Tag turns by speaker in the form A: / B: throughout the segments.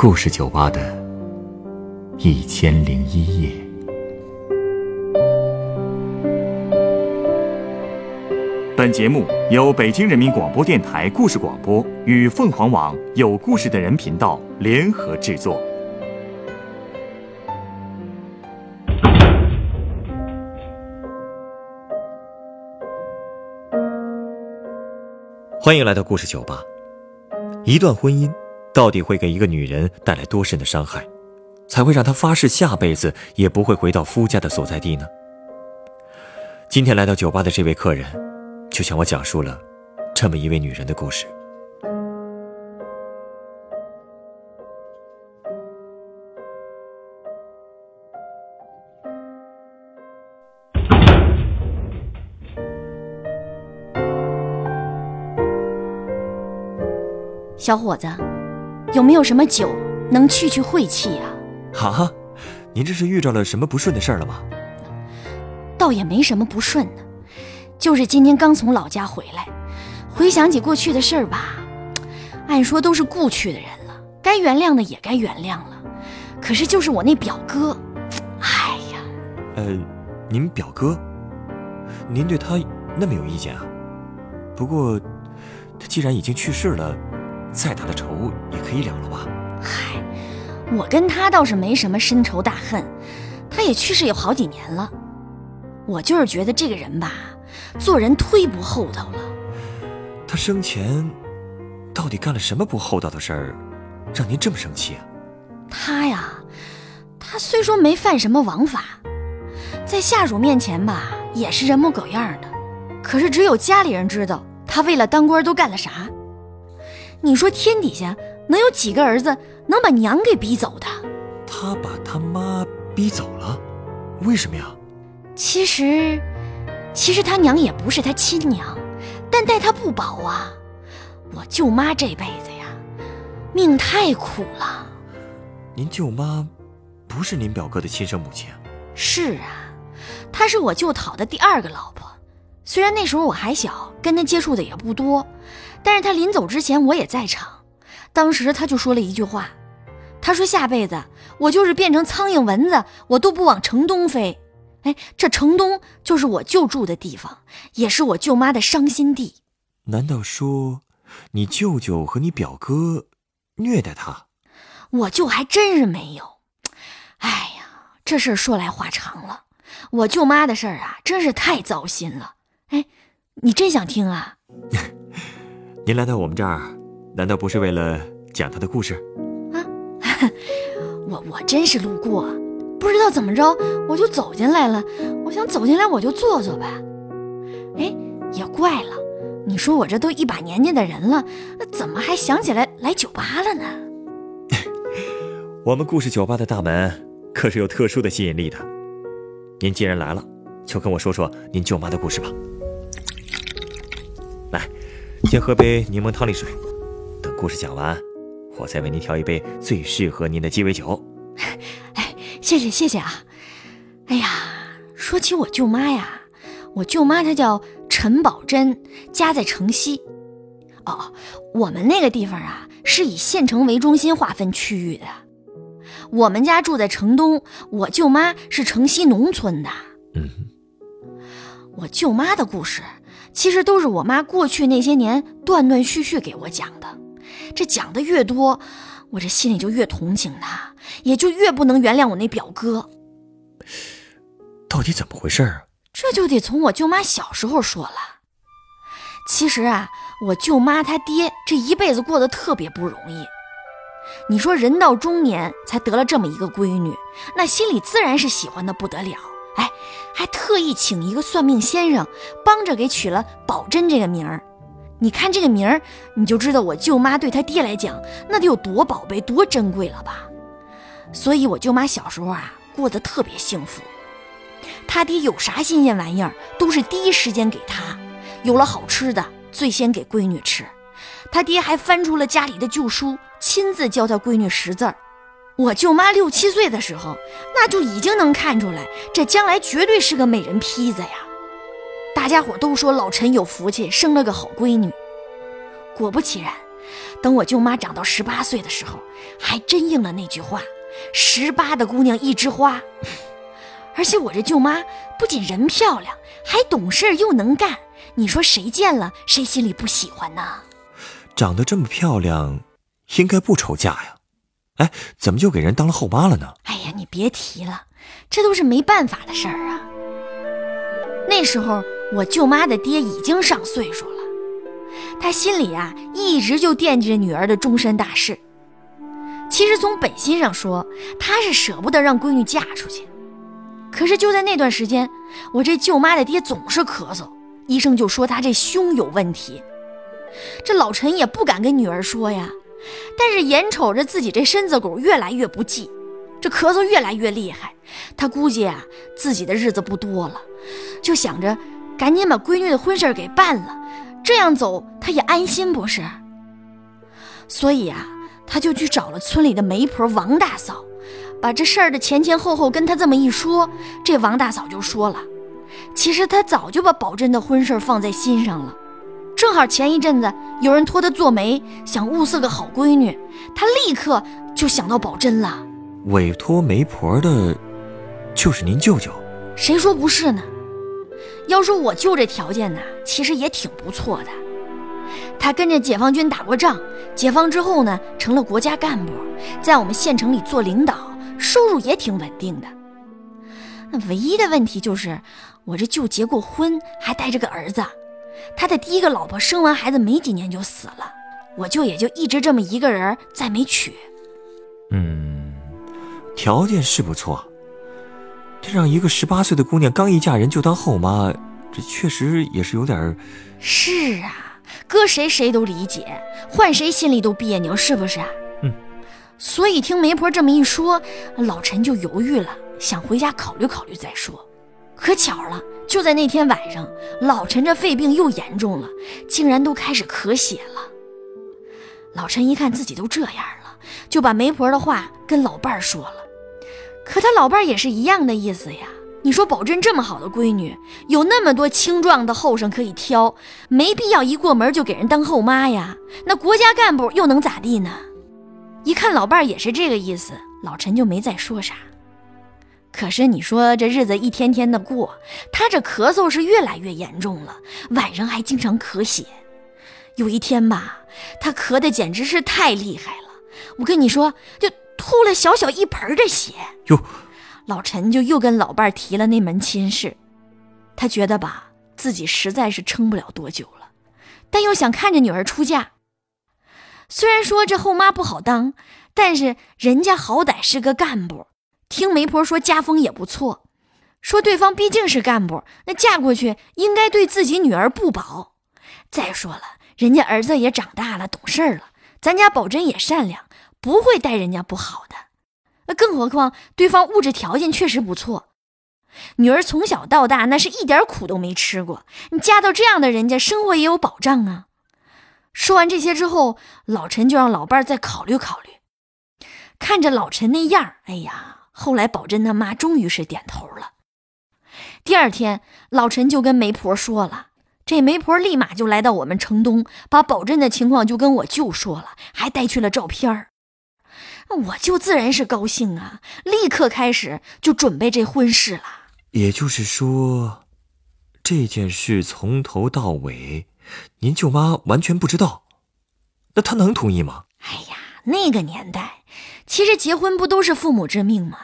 A: 故事酒吧的一千零一夜。本节目由北京人民广播电台故事广播与凤凰网有故事的人频道联合制作。欢迎来到故事酒吧。一段婚姻到底会给一个女人带来多深的伤害，才会让她发誓下辈子也不会回到夫家的所在地呢？今天来到酒吧的这位客人。就向我讲述了这么一位女人的故事。
B: 小伙子，有没有什么酒能去去晦气呀？
A: 啊，您这是遇着了什么不顺的事儿了吗？
B: 倒也没什么不顺的。就是今天刚从老家回来，回想起过去的事儿吧，按说都是故去的人了，该原谅的也该原谅了。可是就是我那表哥，哎呀，
A: 呃，您表哥，您对他那么有意见啊？不过他既然已经去世了，再大的仇也可以了了吧？
B: 嗨，我跟他倒是没什么深仇大恨，他也去世有好几年了。我就是觉得这个人吧。做人忒不厚道了。
A: 他生前到底干了什么不厚道的事儿，让您这么生气啊？
B: 他呀，他虽说没犯什么王法，在下属面前吧也是人模狗样的，可是只有家里人知道他为了当官都干了啥。你说天底下能有几个儿子能把娘给逼走的？
A: 他把他妈逼走了，为什么呀？
B: 其实。其实他娘也不是他亲娘，但待他不薄啊。我舅妈这辈子呀，命太苦了。
A: 您舅妈不是您表哥的亲生母亲？
B: 是啊，她是我舅讨的第二个老婆。虽然那时候我还小，跟他接触的也不多，但是他临走之前我也在场。当时他就说了一句话，他说下辈子我就是变成苍蝇蚊子，我都不往城东飞。哎，这城东就是我舅住的地方，也是我舅妈的伤心地。
A: 难道说，你舅舅和你表哥虐待他？
B: 我舅还真是没有。哎呀，这事儿说来话长了。我舅妈的事儿啊，真是太糟心了。哎，你真想听啊？
A: 您来到我们这儿，难道不是为了讲他的故事？
B: 啊，我我真是路过。不知道怎么着，我就走进来了。我想走进来，我就坐坐呗。哎，也怪了，你说我这都一把年纪的人了，怎么还想起来来酒吧了呢？
A: 我们故事酒吧的大门可是有特殊的吸引力的。您既然来了，就跟我说说您舅妈的故事吧。来，先喝杯柠檬汤力水，等故事讲完，我再为您调一杯最适合您的鸡尾酒。
B: 哎谢谢谢谢啊！哎呀，说起我舅妈呀，我舅妈她叫陈宝珍，家在城西。哦，我们那个地方啊，是以县城为中心划分区域的。我们家住在城东，我舅妈是城西农村的。
A: 嗯，
B: 我舅妈的故事，其实都是我妈过去那些年断断续续给我讲的。这讲的越多。我这心里就越同情他，也就越不能原谅我那表哥。
A: 到底怎么回事啊？
B: 这就得从我舅妈小时候说了。其实啊，我舅妈她爹这一辈子过得特别不容易。你说人到中年才得了这么一个闺女，那心里自然是喜欢的不得了。哎，还特意请一个算命先生帮着给取了宝珍这个名儿。你看这个名儿，你就知道我舅妈对他爹来讲，那得有多宝贝、多珍贵了吧？所以，我舅妈小时候啊，过得特别幸福。他爹有啥新鲜玩意儿，都是第一时间给他；有了好吃的，最先给闺女吃。他爹还翻出了家里的旧书，亲自教他闺女识字儿。我舅妈六七岁的时候，那就已经能看出来，这将来绝对是个美人坯子呀。大家伙都说老陈有福气，生了个好闺女。果不其然，等我舅妈长到十八岁的时候，还真应了那句话：“十八的姑娘一枝花。”而且我这舅妈不仅人漂亮，还懂事又能干。你说谁见了谁心里不喜欢呢？
A: 长得这么漂亮，应该不愁嫁呀。哎，怎么就给人当了后妈了呢？
B: 哎呀，你别提了，这都是没办法的事儿啊。那时候我舅妈的爹已经上岁数了，他心里啊一直就惦记着女儿的终身大事。其实从本心上说，他是舍不得让闺女嫁出去。可是就在那段时间，我这舅妈的爹总是咳嗽，医生就说他这胸有问题。这老陈也不敢跟女儿说呀。但是眼瞅着自己这身子骨越来越不济，这咳嗽越来越厉害，他估计啊自己的日子不多了，就想着赶紧把闺女的婚事给办了，这样走他也安心不是？所以啊，他就去找了村里的媒婆王大嫂，把这事儿的前前后后跟他这么一说，这王大嫂就说了，其实他早就把宝珍的婚事放在心上了。正好前一阵子有人托他做媒，想物色个好闺女，他立刻就想到宝珍了。
A: 委托媒婆的，就是您舅舅？
B: 谁说不是呢？要说我舅这条件呢，其实也挺不错的。他跟着解放军打过仗，解放之后呢，成了国家干部，在我们县城里做领导，收入也挺稳定的。那唯一的问题就是，我这舅结过婚，还带着个儿子。他的第一个老婆生完孩子没几年就死了，我舅也就一直这么一个人，再没娶。
A: 嗯，条件是不错，这让一个十八岁的姑娘刚一嫁人就当后妈，这确实也是有点……
B: 是啊，搁谁谁都理解，换谁心里都别扭，是不是？
A: 嗯。
B: 所以听媒婆这么一说，老陈就犹豫了，想回家考虑考虑再说。可巧了。就在那天晚上，老陈这肺病又严重了，竟然都开始咳血了。老陈一看自己都这样了，就把媒婆的话跟老伴儿说了。可他老伴儿也是一样的意思呀。你说宝珍这么好的闺女，有那么多青壮的后生可以挑，没必要一过门就给人当后妈呀。那国家干部又能咋地呢？一看老伴儿也是这个意思，老陈就没再说啥。可是你说这日子一天天的过，他这咳嗽是越来越严重了，晚上还经常咳血。有一天吧，他咳的简直是太厉害了，我跟你说，就吐了小小一盆的血。
A: 哟，
B: 老陈就又跟老伴提了那门亲事，他觉得吧，自己实在是撑不了多久了，但又想看着女儿出嫁。虽然说这后妈不好当，但是人家好歹是个干部。听媒婆说家风也不错，说对方毕竟是干部，那嫁过去应该对自己女儿不薄。再说了，人家儿子也长大了，懂事了，咱家宝珍也善良，不会待人家不好的。那更何况对方物质条件确实不错，女儿从小到大那是一点苦都没吃过，你嫁到这样的人家，生活也有保障啊。说完这些之后，老陈就让老伴再考虑考虑。看着老陈那样，哎呀！后来，宝珍他妈终于是点头了。第二天，老陈就跟媒婆说了，这媒婆立马就来到我们城东，把宝珍的情况就跟我舅说了，还带去了照片儿。我舅自然是高兴啊，立刻开始就准备这婚事了。
A: 也就是说，这件事从头到尾，您舅妈完全不知道，那她能同意吗？
B: 哎呀，那个年代。其实结婚不都是父母之命吗？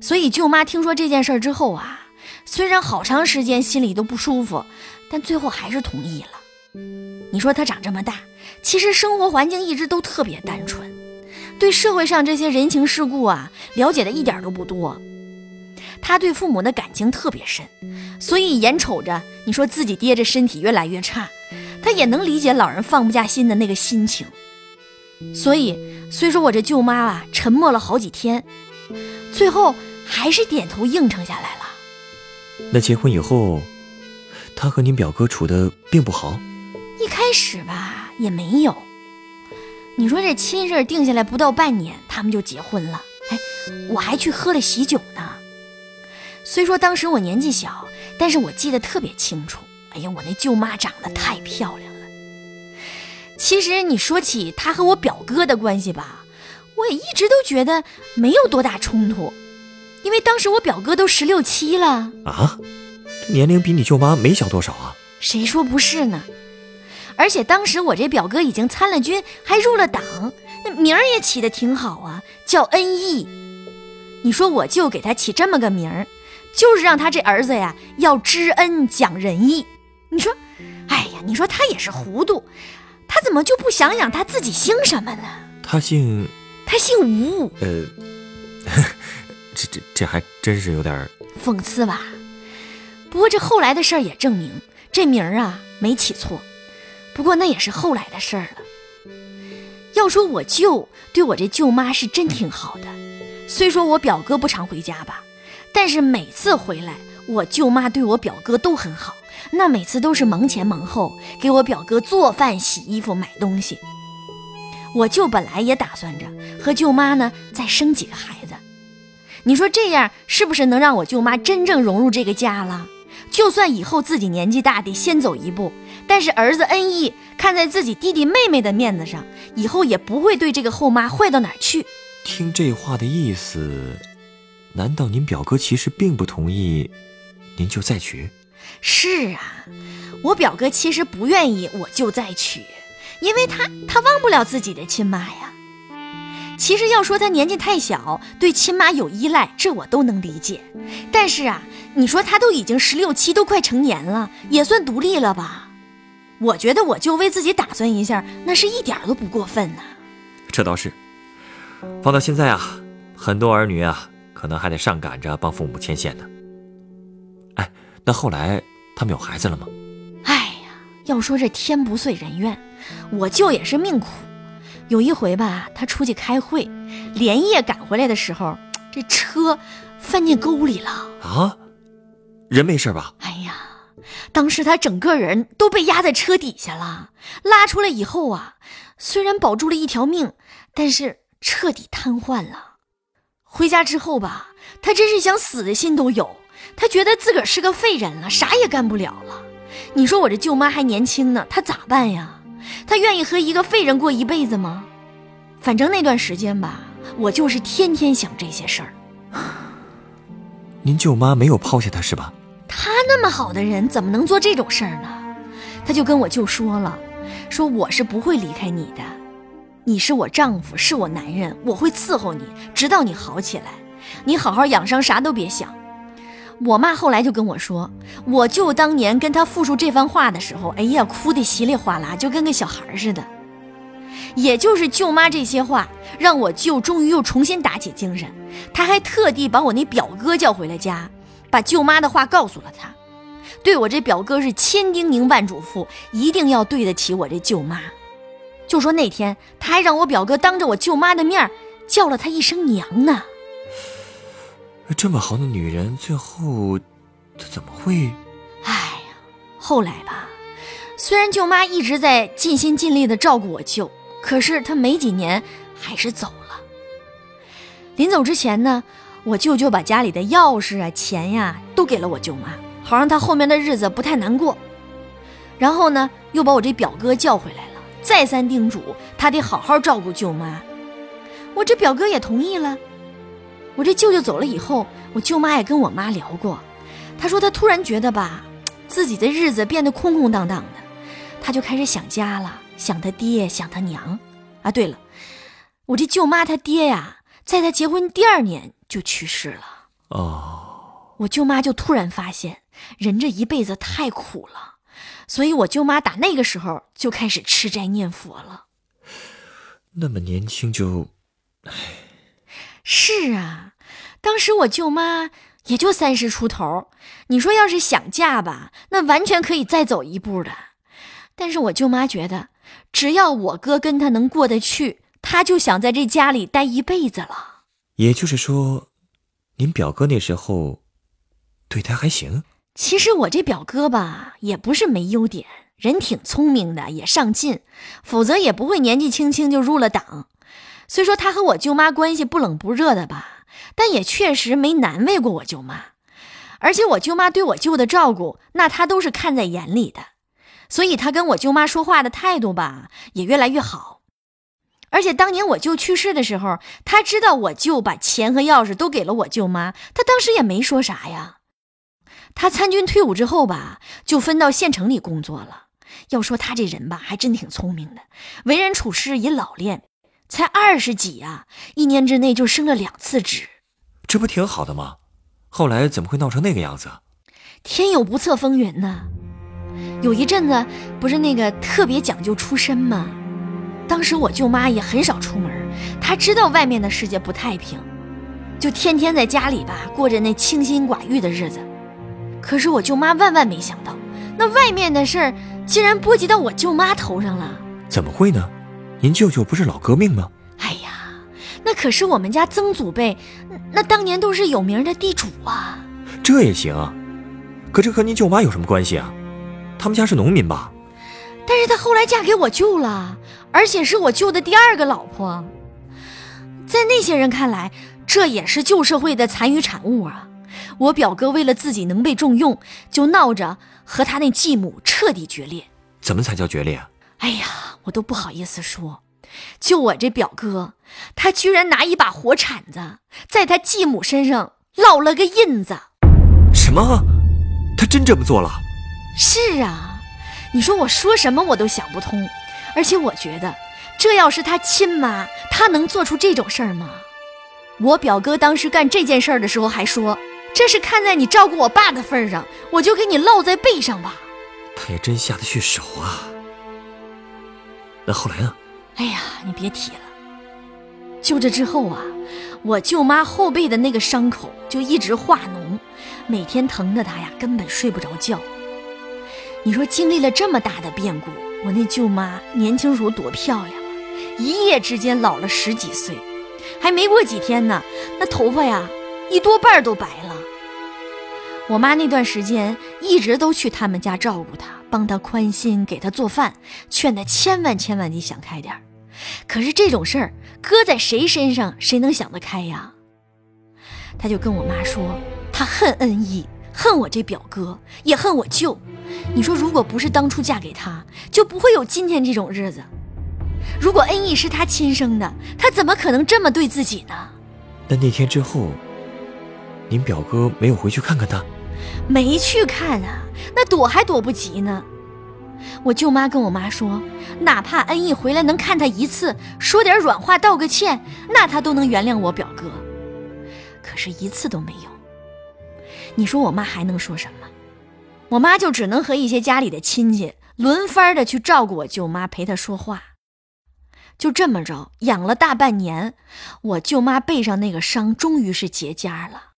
B: 所以舅妈听说这件事之后啊，虽然好长时间心里都不舒服，但最后还是同意了。你说她长这么大，其实生活环境一直都特别单纯，对社会上这些人情世故啊了解的一点都不多。他对父母的感情特别深，所以眼瞅着你说自己爹这身体越来越差，他也能理解老人放不下心的那个心情。所以，虽说我这舅妈啊沉默了好几天，最后还是点头应承下来了。
A: 那结婚以后，他和您表哥处的并不好。
B: 一开始吧也没有。你说这亲事定下来不到半年，他们就结婚了。哎，我还去喝了喜酒呢。虽说当时我年纪小，但是我记得特别清楚。哎呀，我那舅妈长得太漂亮了。其实你说起他和我表哥的关系吧，我也一直都觉得没有多大冲突，因为当时我表哥都十六七了
A: 啊，年龄比你舅妈没小多少啊？
B: 谁说不是呢？而且当时我这表哥已经参了军，还入了党，那名儿也起的挺好啊，叫恩义。你说我舅给他起这么个名儿，就是让他这儿子呀要知恩讲仁义。你说，哎呀，你说他也是糊涂，他怎么就不想想他自己姓什么呢？
A: 他姓，
B: 他姓吴。
A: 呃，这这这还真是有点
B: 讽刺吧？不过这后来的事儿也证明，这名儿啊没起错。不过那也是后来的事儿了。要说我舅对我这舅妈是真挺好的，虽说我表哥不常回家吧，但是每次回来，我舅妈对我表哥都很好。那每次都是忙前忙后，给我表哥做饭、洗衣服、买东西。我舅本来也打算着和舅妈呢再生几个孩子，你说这样是不是能让我舅妈真正融入这个家了？就算以后自己年纪大，得先走一步。但是儿子恩义看在自己弟弟妹妹的面子上，以后也不会对这个后妈坏到哪儿去。
A: 听这话的意思，难道您表哥其实并不同意您就再娶？
B: 是啊，我表哥其实不愿意我就再娶，因为他他忘不了自己的亲妈呀。其实要说他年纪太小，对亲妈有依赖，这我都能理解。但是啊，你说他都已经十六七，都快成年了，也算独立了吧？我觉得我就为自己打算一下，那是一点都不过分呢。
A: 这倒是，放到现在啊，很多儿女啊，可能还得上赶着帮父母牵线呢。哎，那后来他们有孩子了吗？
B: 哎呀，要说这天不遂人愿，我舅也是命苦。有一回吧，他出去开会，连夜赶回来的时候，这车翻进沟里了。
A: 啊，人没事吧？
B: 哎呀。当时他整个人都被压在车底下了，拉出来以后啊，虽然保住了一条命，但是彻底瘫痪了。回家之后吧，他真是想死的心都有。他觉得自个儿是个废人了，啥也干不了了。你说我这舅妈还年轻呢，她咋办呀？她愿意和一个废人过一辈子吗？反正那段时间吧，我就是天天想这些事儿。
A: 您舅妈没有抛下他是吧？
B: 他那么好的人，怎么能做这种事儿呢？他就跟我舅说了，说我是不会离开你的，你是我丈夫，是我男人，我会伺候你，直到你好起来。你好好养伤，啥都别想。我妈后来就跟我说，我舅当年跟他复述这番话的时候，哎呀，哭得稀里哗啦，就跟个小孩似的。也就是舅妈这些话，让我舅终于又重新打起精神。他还特地把我那表哥叫回了家。把舅妈的话告诉了他，对我这表哥是千叮咛万嘱咐，一定要对得起我这舅妈。就说那天他还让我表哥当着我舅妈的面叫了她一声娘呢。
A: 这么好的女人，最后她怎么会？
B: 哎呀，后来吧，虽然舅妈一直在尽心尽力的照顾我舅，可是她没几年还是走了。临走之前呢。我舅舅把家里的钥匙啊、钱呀都给了我舅妈，好让她后面的日子不太难过。然后呢，又把我这表哥叫回来了，再三叮嘱他得好好照顾舅妈。我这表哥也同意了。我这舅舅走了以后，我舅妈也跟我妈聊过，她说她突然觉得吧，自己的日子变得空空荡荡的，她就开始想家了，想她爹，想她娘。啊，对了，我这舅妈她爹呀，在她结婚第二年。就去世了哦，我舅妈就突然发现人这一辈子太苦了，所以我舅妈打那个时候就开始吃斋念佛了。
A: 那么年轻就，唉，
B: 是啊，当时我舅妈也就三十出头，你说要是想嫁吧，那完全可以再走一步的。但是我舅妈觉得，只要我哥跟她能过得去，她就想在这家里待一辈子了。
A: 也就是说，您表哥那时候对他还行。
B: 其实我这表哥吧，也不是没优点，人挺聪明的，也上进，否则也不会年纪轻轻就入了党。虽说他和我舅妈关系不冷不热的吧，但也确实没难为过我舅妈。而且我舅妈对我舅的照顾，那他都是看在眼里的。所以他跟我舅妈说话的态度吧，也越来越好。而且当年我舅去世的时候，他知道我舅把钱和钥匙都给了我舅妈，他当时也没说啥呀。他参军退伍之后吧，就分到县城里工作了。要说他这人吧，还真挺聪明的，为人处事也老练。才二十几啊，一年之内就升了两次职，
A: 这不挺好的吗？后来怎么会闹成那个样子？
B: 天有不测风云呢。有一阵子不是那个特别讲究出身吗？当时我舅妈也很少出门，她知道外面的世界不太平，就天天在家里吧过着那清心寡欲的日子。可是我舅妈万万没想到，那外面的事儿竟然波及到我舅妈头上了。
A: 怎么会呢？您舅舅不是老革命吗？
B: 哎呀，那可是我们家曾祖辈，那当年都是有名的地主啊。
A: 这也行，可这和您舅妈有什么关系啊？他们家是农民吧？
B: 但是她后来嫁给我舅了，而且是我舅的第二个老婆。在那些人看来，这也是旧社会的残余产物啊。我表哥为了自己能被重用，就闹着和他那继母彻底决裂。
A: 怎么才叫决裂啊？
B: 哎呀，我都不好意思说。就我这表哥，他居然拿一把火铲子在他继母身上烙了个印子。
A: 什么？他真这么做了？
B: 是啊，你说我说什么我都想不通。而且我觉得，这要是他亲妈，他能做出这种事儿吗？我表哥当时干这件事儿的时候还说：“这是看在你照顾我爸的份上，我就给你烙在背上吧。”
A: 他也真下得去手啊。那后来呢？
B: 哎呀，你别提了。就这之后啊，我舅妈后背的那个伤口就一直化脓，每天疼的她呀根本睡不着觉。你说经历了这么大的变故，我那舅妈年轻时候多漂亮啊，一夜之间老了十几岁，还没过几天呢，那头发呀一多半都白了。我妈那段时间一直都去他们家照顾她。帮他宽心，给他做饭，劝他千万千万得想开点可是这种事儿搁在谁身上，谁能想得开呀？他就跟我妈说，他恨恩义，恨我这表哥，也恨我舅。你说，如果不是当初嫁给他，就不会有今天这种日子。如果恩义是他亲生的，他怎么可能这么对自己呢？
A: 那那天之后，您表哥没有回去看看他？
B: 没去看啊，那躲还躲不及呢。我舅妈跟我妈说，哪怕恩义回来能看他一次，说点软话道个歉，那他都能原谅我表哥。可是，一次都没有。你说我妈还能说什么？我妈就只能和一些家里的亲戚轮番的去照顾我舅妈，陪她说话。就这么着，养了大半年，我舅妈背上那个伤终于是结痂了。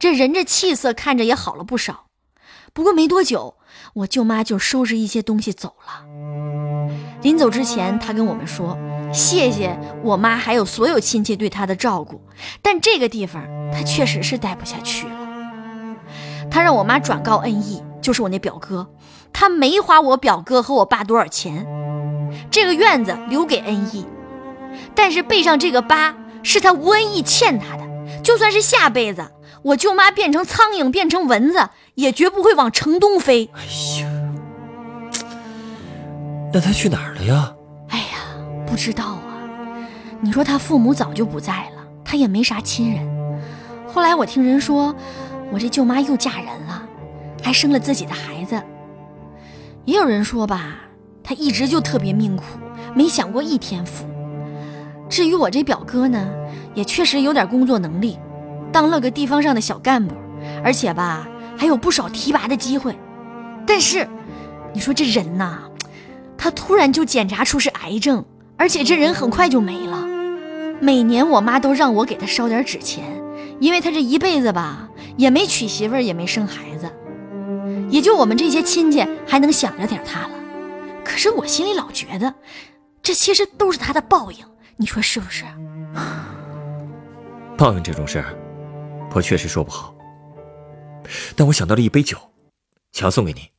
B: 这人这气色看着也好了不少，不过没多久，我舅妈就收拾一些东西走了。临走之前，她跟我们说：“谢谢我妈还有所有亲戚对她的照顾，但这个地方她确实是待不下去了。”她让我妈转告恩义，就是我那表哥，他没花我表哥和我爸多少钱，这个院子留给恩义，但是背上这个疤是他吴恩义欠他的，就算是下辈子。我舅妈变成苍蝇，变成蚊子，也绝不会往城东飞。
A: 哎呀，那她去哪儿了呀？
B: 哎呀，不知道啊。你说她父母早就不在了，她也没啥亲人。后来我听人说，我这舅妈又嫁人了，还生了自己的孩子。也有人说吧，她一直就特别命苦，没享过一天福。至于我这表哥呢，也确实有点工作能力。当了个地方上的小干部，而且吧还有不少提拔的机会，但是你说这人呐，他突然就检查出是癌症，而且这人很快就没了。每年我妈都让我给他烧点纸钱，因为他这一辈子吧也没娶媳妇，也没生孩子，也就我们这些亲戚还能想着点他了。可是我心里老觉得，这其实都是他的报应，你说是不是？
A: 报应这种事儿。我确实说不好，但我想到了一杯酒，想送给你。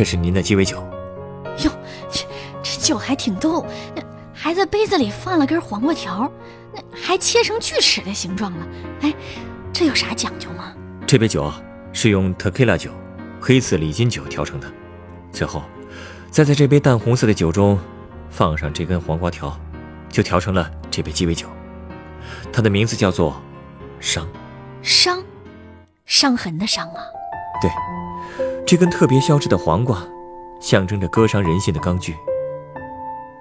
A: 这是您的鸡尾酒。
B: 哟，这这酒还挺逗，还在杯子里放了根黄瓜条，那还切成锯齿的形状了。哎，这有啥讲究吗？
A: 这杯酒是用 tequila 酒、黑刺里金酒调成的，最后再在这杯淡红色的酒中放上这根黄瓜条，就调成了这杯鸡尾酒。它的名字叫做“伤”，
B: 伤，伤痕的伤啊。
A: 对，这根特别削制的黄瓜。象征着割伤人心的钢锯，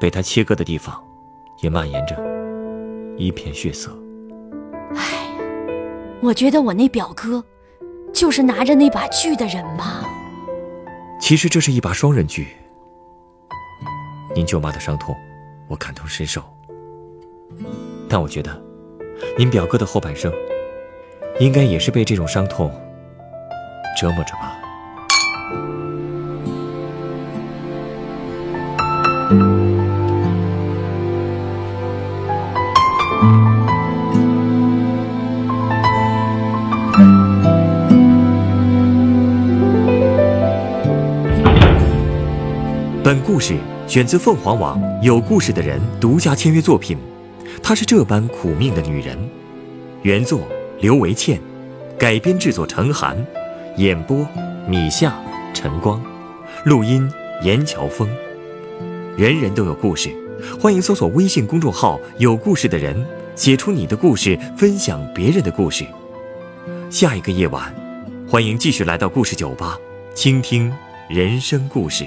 A: 被他切割的地方，也蔓延着一片血色。
B: 哎呀，我觉得我那表哥，就是拿着那把锯的人吧。
A: 其实这是一把双刃锯。您舅妈的伤痛，我感同身受。但我觉得，您表哥的后半生，应该也是被这种伤痛折磨着吧。本故事选自凤凰网《有故事的人》独家签约作品，她是这般苦命的女人。原作刘维倩，改编制作陈寒，演播米夏、晨光，录音严乔峰。人人都有故事，欢迎搜索微信公众号“有故事的人”，写出你的故事，分享别人的故事。下一个夜晚，欢迎继续来到故事酒吧，倾听人生故事。